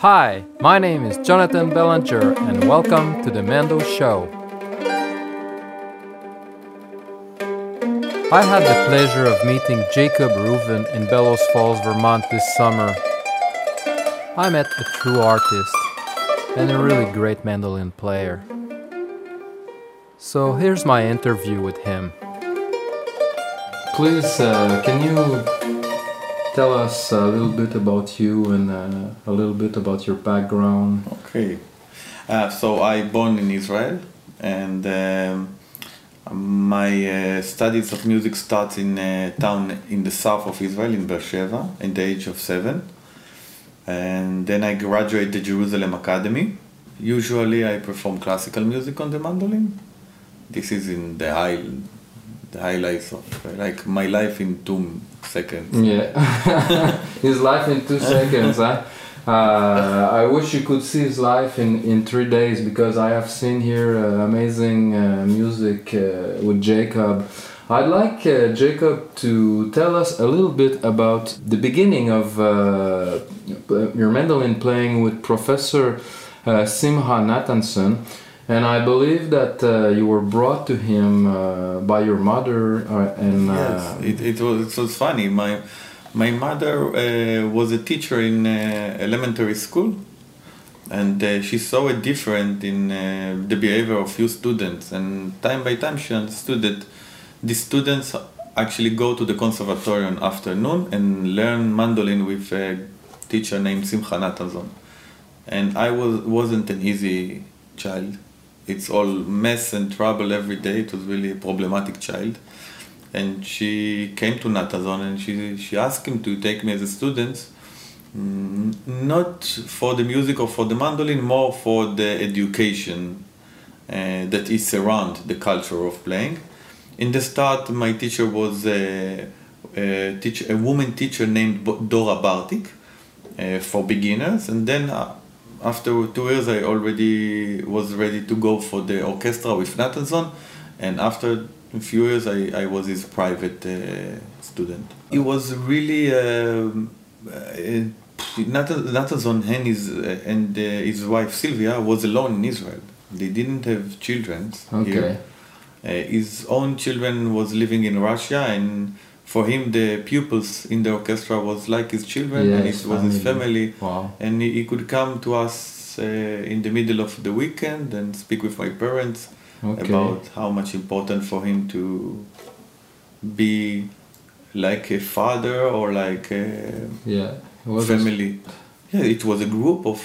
Hi, my name is Jonathan Bellinger, and welcome to the Mando Show. I had the pleasure of meeting Jacob Reuven in Bellows Falls, Vermont this summer. I met a true artist and a really great mandolin player. So here's my interview with him. Please, uh, can you tell us a little bit about you and uh, a little bit about your background? Okay. Uh, so I born in Israel, and um, my uh, studies of music starts in a town in the south of Israel, in Beersheba, at the age of seven. And then I graduate the Jerusalem Academy. Usually I perform classical music on the mandolin. This is in the high, the highlights of like my life in two seconds. Yeah, his life in two seconds. Huh? Uh, I wish you could see his life in, in three days because I have seen here uh, amazing uh, music uh, with Jacob. I'd like uh, Jacob to tell us a little bit about the beginning of uh, your mandolin playing with Professor Simcha Nathanson. And I believe that you were brought to him by your mother. and yes, it, it, was, it was funny. My my mother uh, was a teacher in uh, elementary school, and uh, she saw a difference in uh, the behavior of few students. And time by time, she understood that the students actually go to the conservatorium afternoon and learn mandolin with a teacher named Simcha Nathanson. And I was wasn't an easy child. It's all mess and trouble every day. It was really a problematic child and she came to Nathanson and she, she asked him to take me as a student, mm, not for the music or for the mandolin, more for the education uh, that is around the culture of playing. In the start, my teacher was a, a, teacher, a woman teacher named Dora Bartik uh, for beginners, and then uh, after two years, I already was ready to go for the orchestra with Nathanson, and after a few years I, I was his private uh, student. He was really um, uh, Nathanson and his uh, and uh, his wife Sylvia was alone in Israel. They didn't have children okay. here. Uh, his own children was living in Russia, and for him the pupils in the orchestra was like his children, yes, and it was his family. Wow. And he, he could come to us uh, in the middle of the weekend and speak with my parents okay. about how much important for him to be like a father or like a yeah, family. Yeah, it was a group of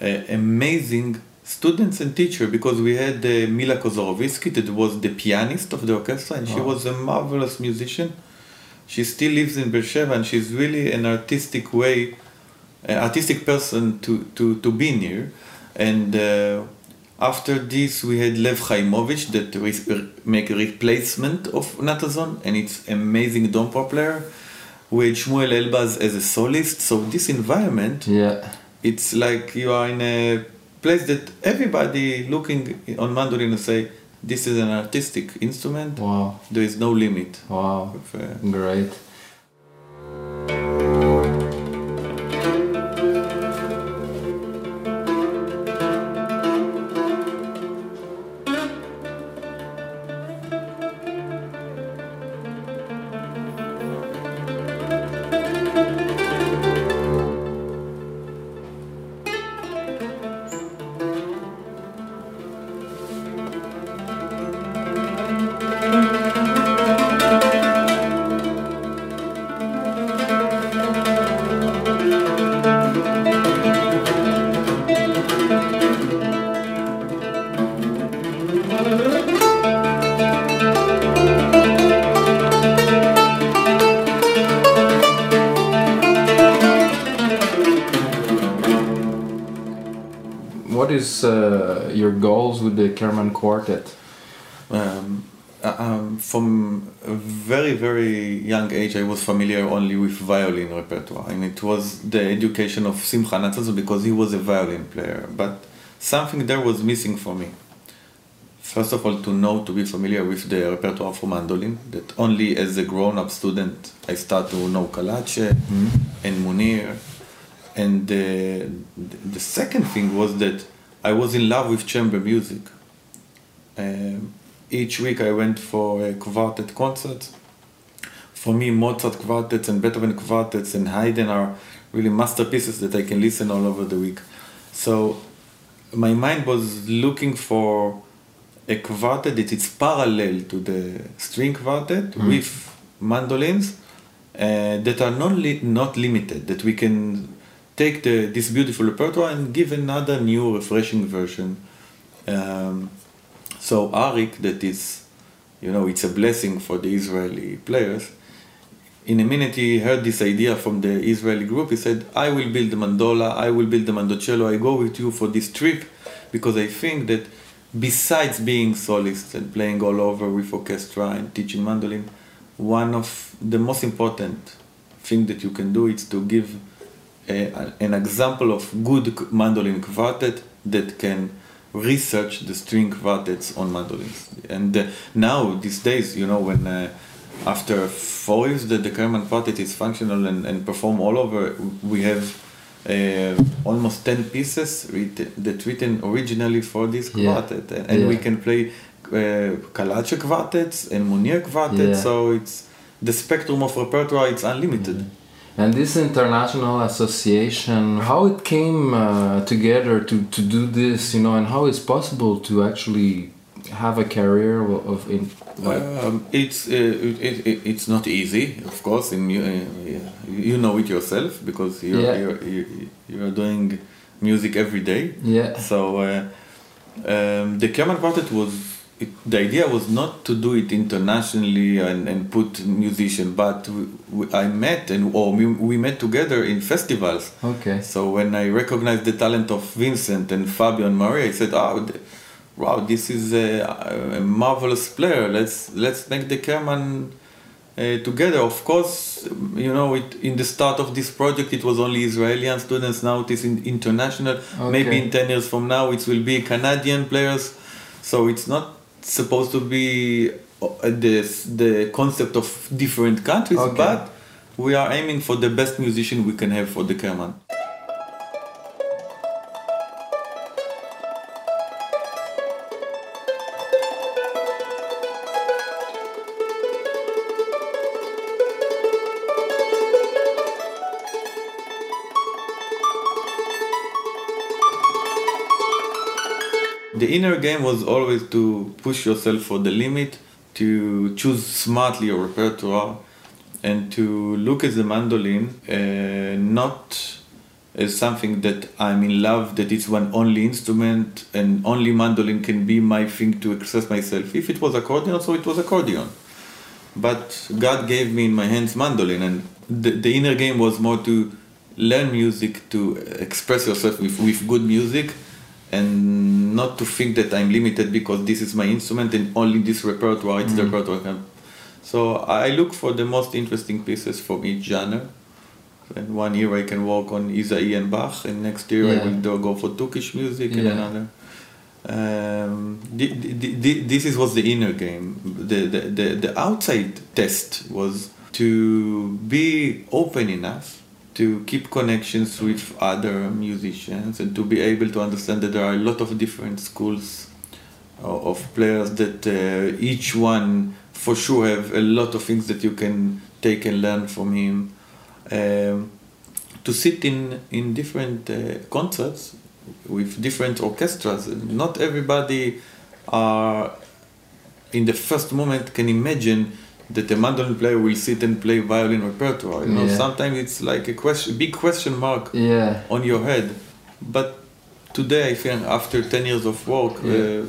uh, amazing students and teacher because we had uh, Mila Kozorovisky that was the pianist of the orchestra and wow. she was a marvelous musician. She still lives in Beersheba and she's really an artistic way, an artistic person to, to, to be near. And uh, after this, we had Lev Chaimovich that re- make a replacement of Nathanson, and it's amazing domra player. With Shmuel Elbaz as a solist, so this environment, yeah, it's like you are in a place that everybody looking on mandolin and say, "This is an artistic instrument. Wow, there is no limit." Wow, with, uh, great. Is uh, your goals with the Kerman Quartet? Um, uh, um, from a very very young age, I was familiar only with violin repertoire, and it was the education of Simcha Nathanson because he was a violin player. But something there was missing for me. First of all, to know to be familiar with the repertoire for mandolin. That only as a grown-up student I start to know Calace mm -hmm. and Munier, and uh, the second thing was that I was in love with chamber music. Um, each week I went for a quartet concert. For me, Mozart quartets and Beethoven quartets and Haydn are really masterpieces that I can listen all over the week. So my mind was looking for a quartet that is parallel to the string quartet mm. with mandolins uh, that are not, li- not limited, that we can take the, this beautiful repertoire and give another new, refreshing version. Um, so Arik, that is, you know, it's a blessing for the Israeli players. In a minute, he heard this idea from the Israeli group. He said, "I will build the mandola. I will build the mandocello. I go with you for this trip, because I think that besides being solist and playing all over with orchestra and teaching mandolin, one of the most important thing that you can do is to give an example of good mandolin quartet that can research the string quartets on mandolins. And uh, now, these days, you know, when uh, after four years that the Kerman quartet is functional and, and perform all over, we have uh, almost 10 pieces written, that written originally for this quartet. Yeah. And, yeah. we can play uh, Calace quartets and Munier quartets, yeah. so it's the spectrum of repertoire, it's unlimited. Mm-hmm. And this international association, how it came uh, together to, to do this, you know, and how it's possible to actually have a career of in like um, it's uh, it, it, it's not easy of course in uh, you know it yourself because you're, yeah. you're you're doing music every day. Yeah. So uh, um, the Kerman Quartet was it, the idea was not to do it internationally and, and put musicians, but we, we, I met and or we, we met together in festivals. Okay. So when I recognized the talent of Vincent and Fabio and Maria, I said, "Oh, wow, this is a, a marvelous player. Let's let's make the Kerman uh, together. Of course, you know, it, in the start of this project, it was only Israeli students. Now it is in, international. Okay. Maybe in ten years from now, it will be Canadian players. So it's not supposed to be uh, the the concept of different countries, okay. but we are aiming for the best musician we can have for the Kerman. The inner game was always to push yourself for the limit, to choose smartly your repertoire, and to look at the mandolin uh, not as something that I'm in love, that it's one only instrument and only mandolin can be my thing to express myself. If it was accordion, so it was accordion. But God gave me in my hands mandolin, and the, the inner game was more to learn music, to express yourself with, with good music, and not to think that I'm limited because this is my instrument and only this repertoire, it's mm. the repertoire. So I look for the most interesting pieces from each genre. And one year I can work on Ysaÿe and Bach, and next year yeah. I will do, go for Turkish music and another. Um, the, the, the, this is was the inner game. The, the, the, the outside test was to be open enough to keep connections with other musicians and to be able to understand that there are a lot of different schools of players that uh, each one for sure have a lot of things that you can take and learn from him. Um, to sit in in different uh, concerts with different orchestras not everybody are in the first moment can imagine that the mandolin player will sit and play violin repertoire. You know, yeah. sometimes it's like a question, big question mark yeah. on your head. But today, I think after ten years of work, yeah. uh,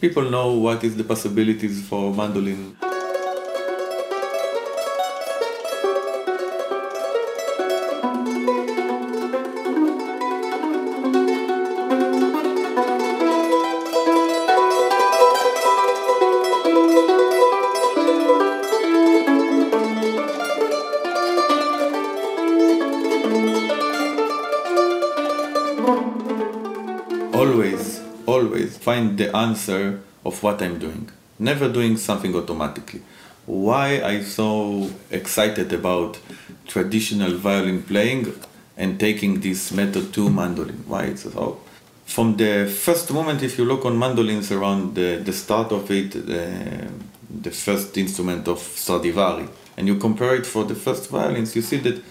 people know what is the possibilities for mandolin. Find the answer of what I'm doing. Never doing something automatically. Why I'm so excited about traditional violin playing and taking this method to mandolin. Why it's so? From the first moment, if you look on mandolins around the, the start of it, the, the first instrument of Stradivari, and you compare it for the first violins, you see that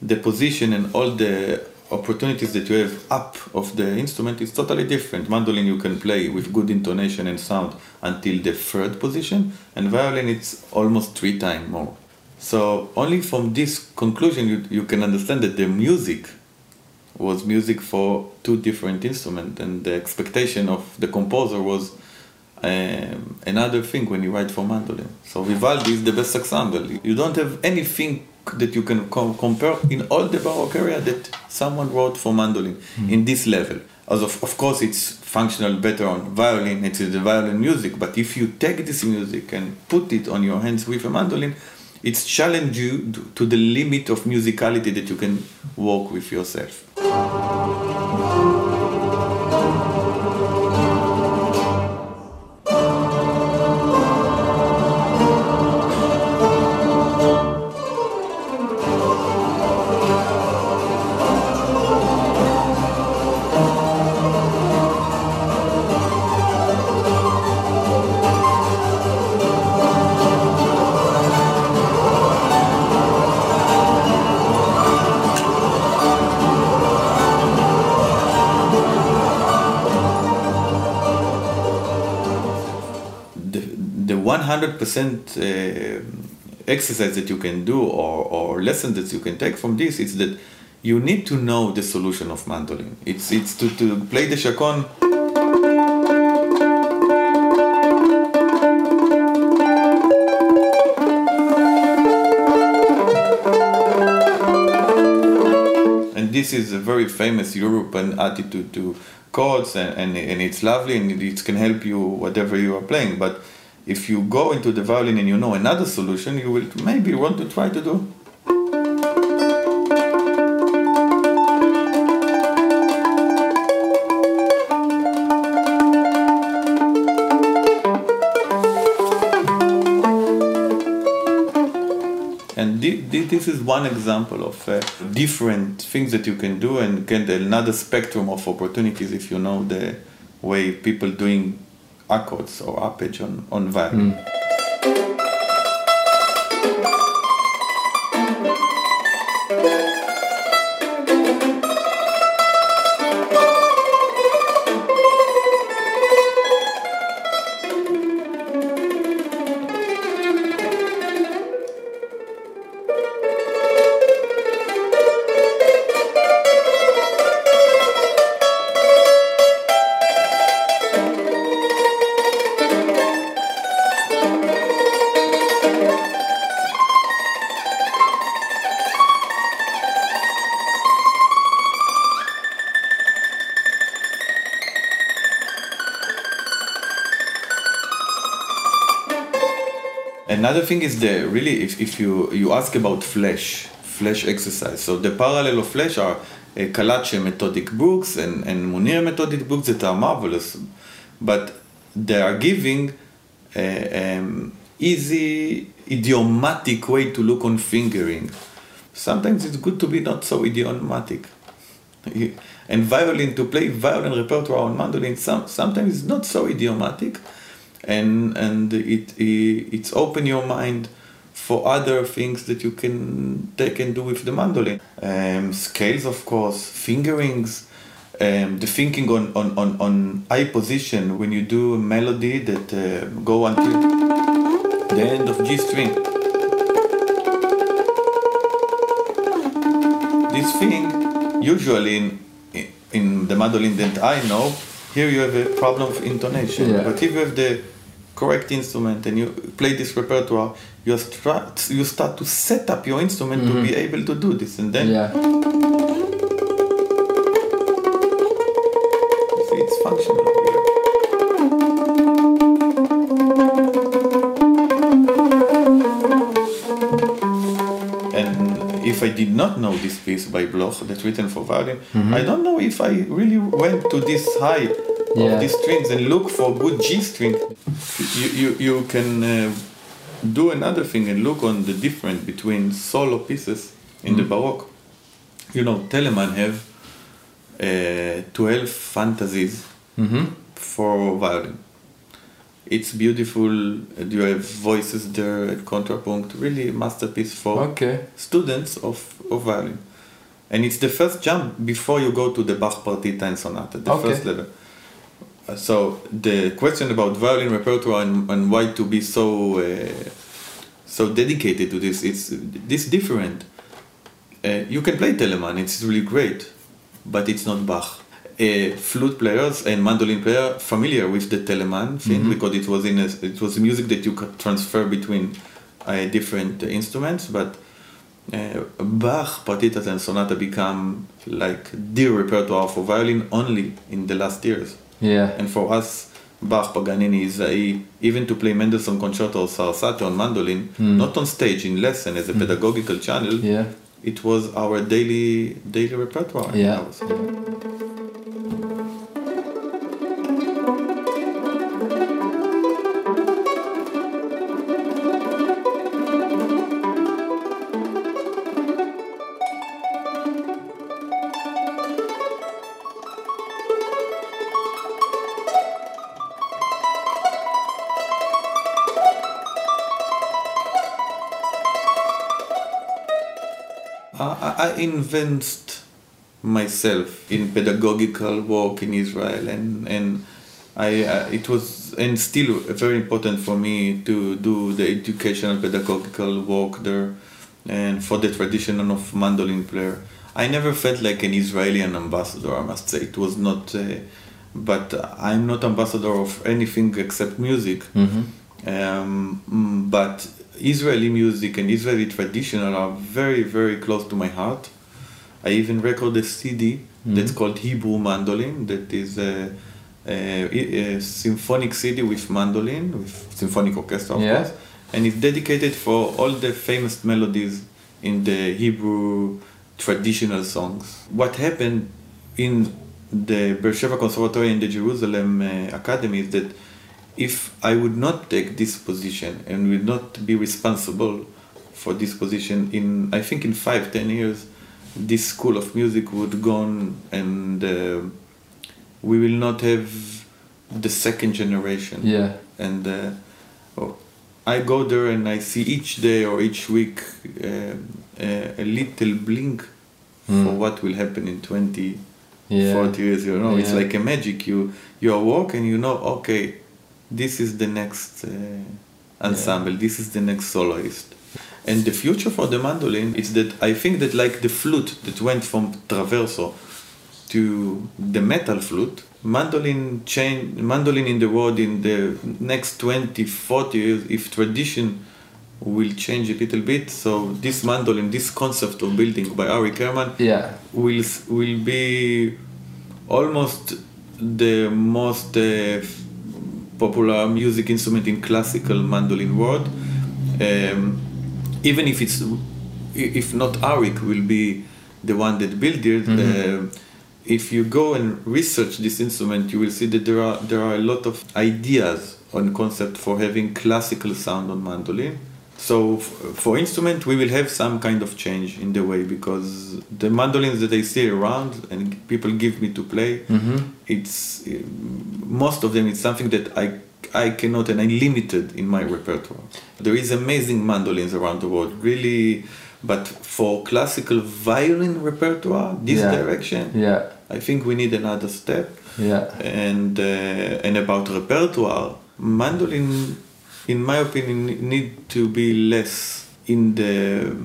the position and all the opportunities that you have up of the instrument is totally different. Mandolin you can play with good intonation and sound until the third position, and violin it's almost three times more. So only from this conclusion you, you can understand that the music was music for two different instruments, and the expectation of the composer was um, another thing when you write for mandolin. So Vivaldi is the best example. You don't have anything that you can com- compare in all the Baroque area that someone wrote for mandolin mm. in this level. As of, of course, it's functional better on violin, it's the violin music, but if you take this music and put it on your hands with a mandolin, it's challenge you to the limit of musicality that you can work with yourself. 100% uh, exercise that you can do or, or lesson that you can take from this is that you need to know the solution of mandolin. It's, it's to, to play the chaconne. And this is a very famous European attitude to chords and, and, and it's lovely and it can help you whatever you are playing. But if you go into the violin and you know another solution, you will maybe want to try to do. And this is one example of uh, different things that you can do and get another spectrum of opportunities if you know the way people doing accords or arpeggi on, on violin. Mm. Another thing is the really if, if you you ask about Flesch Flesch exercise. So the parallel of Flesch are uh, Calace methodic books and, and Munier methodic books that are marvelous, but they are giving a, um, easy idiomatic way to look on fingering. Sometimes it's good to be not so idiomatic. And violin to play violin repertoire on mandolin some, sometimes it's not so idiomatic and and it, it it's open your mind for other things that you can take and do with the mandolin. Um, scales, of course, fingerings, um, the thinking on, on, on, on eye position when you do a melody that uh, go until the end of G string. This thing, usually in, in the mandolin that I know, here you have a problem of intonation. Yeah. But if you have the correct instrument and you play this repertoire, you start you start to set up your instrument mm-hmm. to be mm-hmm. able to do this, and then yeah. see, it's functional. And if I did not know this piece by Bloch that's written for violin, mm-hmm. I don't know if I really went to this high yeah. of these strings and look for good G string. You, you, you can uh, do another thing and look on the difference between solo pieces in mm. the Baroque. you know, Telemann have uh, 12 fantasies Mm-hmm. for violin. It's beautiful. You have voices there at contrapunct. Really masterpiece for Okay. students of, of violin. And it's the first jump before you go to the Bach Partita and Sonata, the Okay. first level. So the question about violin repertoire and, and why to be so uh, so dedicated to this, it's this different. Uh, you can play Telemann, it's really great, but it's not Bach. Uh, flute players and mandolin player familiar with the Telemann thing Mhm. because it was in a, it was music that you could transfer between uh, different instruments, but uh, Bach partitas and sonata become like the repertoire for violin only in the last years. Yeah. And for us, Bach, Paganini is a, even to play Mendelssohn concerto or Sarasate on mandolin, Mm. not on stage in lesson as a pedagogical channel. Yeah. It was our daily daily repertoire. Yeah. Invest myself in pedagogical work in Israel, and and I uh, it was and still very important for me to do the educational pedagogical work there, and for the tradition of mandolin player. I never felt like an Israeli ambassador. I must say it was not, uh, but I'm not ambassador of anything except music. Mm-hmm. Um, but Israeli music and Israeli traditional are very, very close to my heart. I even record a CD that's called Hebrew Mandolin, that is a, a, a symphonic CD with mandolin, with symphonic orchestra, of Yeah. course, and it's dedicated for all the famous melodies in the Hebrew traditional songs. What happened in the Beersheba Conservatory and the Jerusalem uh, Academy is that if I would not take this position and would not be responsible for this position in I think in five ten years this school of music would gone and uh, we will not have the second generation Yeah. and uh, oh, I go there and I see each day or each week uh, a, a little blink for Mm. what will happen in 20 Yeah. 40 years you know it's like a magic you you are walk and you know okay this is the next uh, ensemble. This is the next soloist. And the future for the mandolin is that i think that like the flute that went from traverso to the metal flute mandolin change mandolin in the world in the next 20 40 years if tradition will change a little bit so this mandolin this concept of building by Arik Kerman Yeah. will will be almost the most uh, popular music instrument in classical mandolin world. Um, even if it's if not Arik will be the one that built it. Mhm. uh, if you go and research this instrument, you will see that there are there are a lot of ideas on concept for having classical sound on mandolin. So f- for instrument, we will have some kind of change in the way because the mandolins that I see around and people give me to play, Mm-hmm. it's uh, most of them it's something that I I cannot and I limited in my repertoire. There is amazing mandolins around the world, really, but for classical violin repertoire, this Yeah. direction, Yeah. I think we need another step. Yeah. And uh, and about repertoire, mandolin, in my opinion, need to be less in the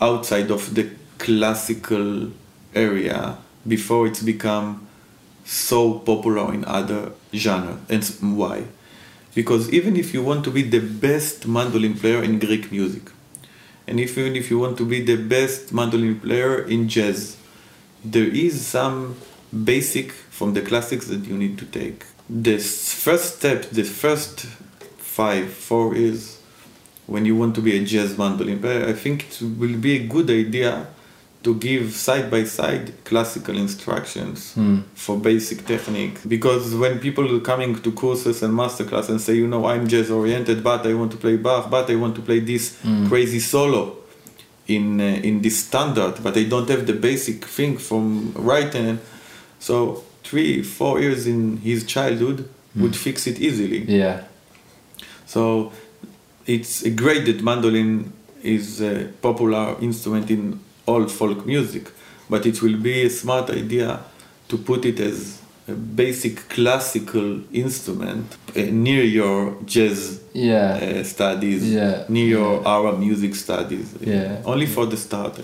outside of the classical area before it's become so popular in other genre. And why? Because even if you want to be the best mandolin player in Greek music, and if even if you want to be the best mandolin player in jazz, there is some basic from the classics that you need to take. The first step, the first five, four is when you want to be a jazz mandolin player, I think it will be a good idea to give side by side classical instructions Hmm. for basic technique because when people are coming to courses and masterclass and say you know i'm jazz oriented but i want to play bach but i want to play this Mm. crazy solo in uh, in this standard, but I don't have the basic thing from right and so three four years in his childhood would fix it easily. Yeah. So it's great that mandolin is a popular instrument in all folk music, but it will be a smart idea to put it as a basic classical instrument uh, near your jazz Yeah. uh, studies, Yeah. near your Arab music studies. Yeah. Only for the start.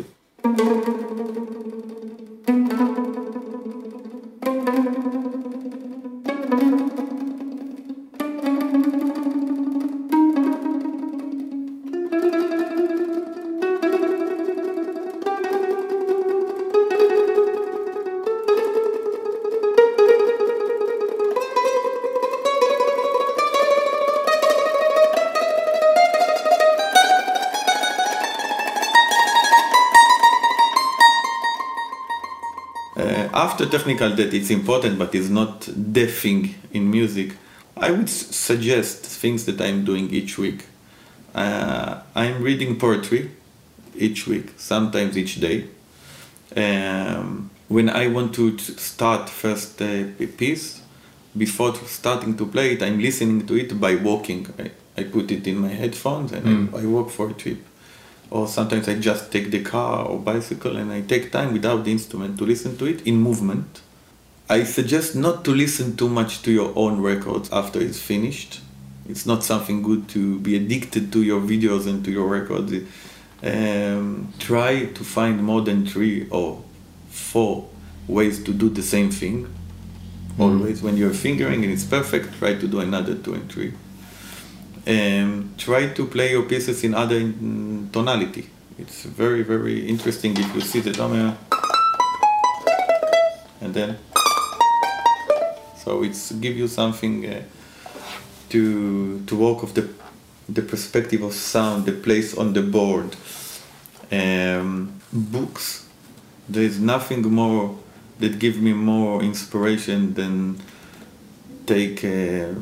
After technical that it's important but it's not the thing in music. I would suggest things that i'm doing each week. Uh, i'm reading poetry each week sometimes each day. Um, when i want to start first uh, piece before starting to play it i'm listening to it by walking. I, I put it in my headphones and Mm. I, I walk for a trip or sometimes I just take the car or bicycle and I take time without the instrument to listen to it in movement. I suggest not to listen too much to your own records after it's finished. It's not something good to be addicted to your videos and to your records. Um, try to find more than three or four ways to do the same thing. Always, when you're fingering and it's perfect, try to do another two and three um, try to play your pieces in other mm, tonality. It's very, very interesting if you see the drum and then so it's give you something uh, to to work of the the perspective of sound, the place on the board. Um, books. There is nothing more that give me more inspiration than take. Uh,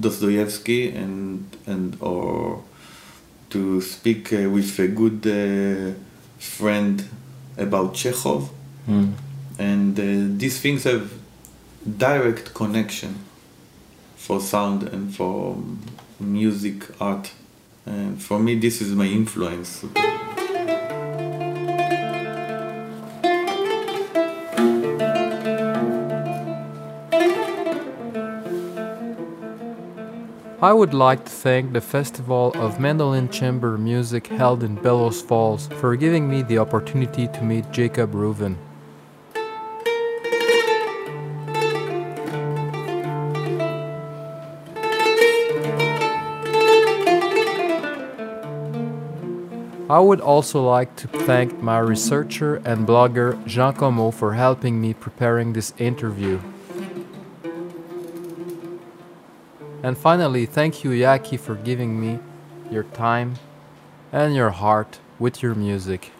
Dostoevsky and and or to speak uh, with a good uh, friend about Chekhov, Mm. and uh, these things have direct connection for sound and for music art. And for me, this is my influence. I would like to thank the Festival of Mandolin Chamber Music held in Bellows Falls for giving me the opportunity to meet Jacob Reuven. I would also like to thank my researcher and blogger Jean Como for helping me preparing this interview. And finally, thank you, Yaki, for giving me your time and your heart with your music.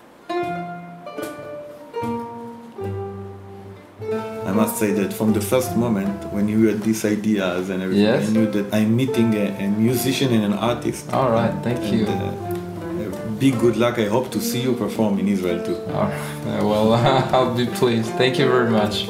I must say that from the first moment when you had these ideas and everything, Yes. I knew that I'm meeting a, a musician and an artist. All right, thank And, you. uh, uh, big good luck. I hope to see you perform in Israel too. All right, well, I'll be pleased. Thank you very much.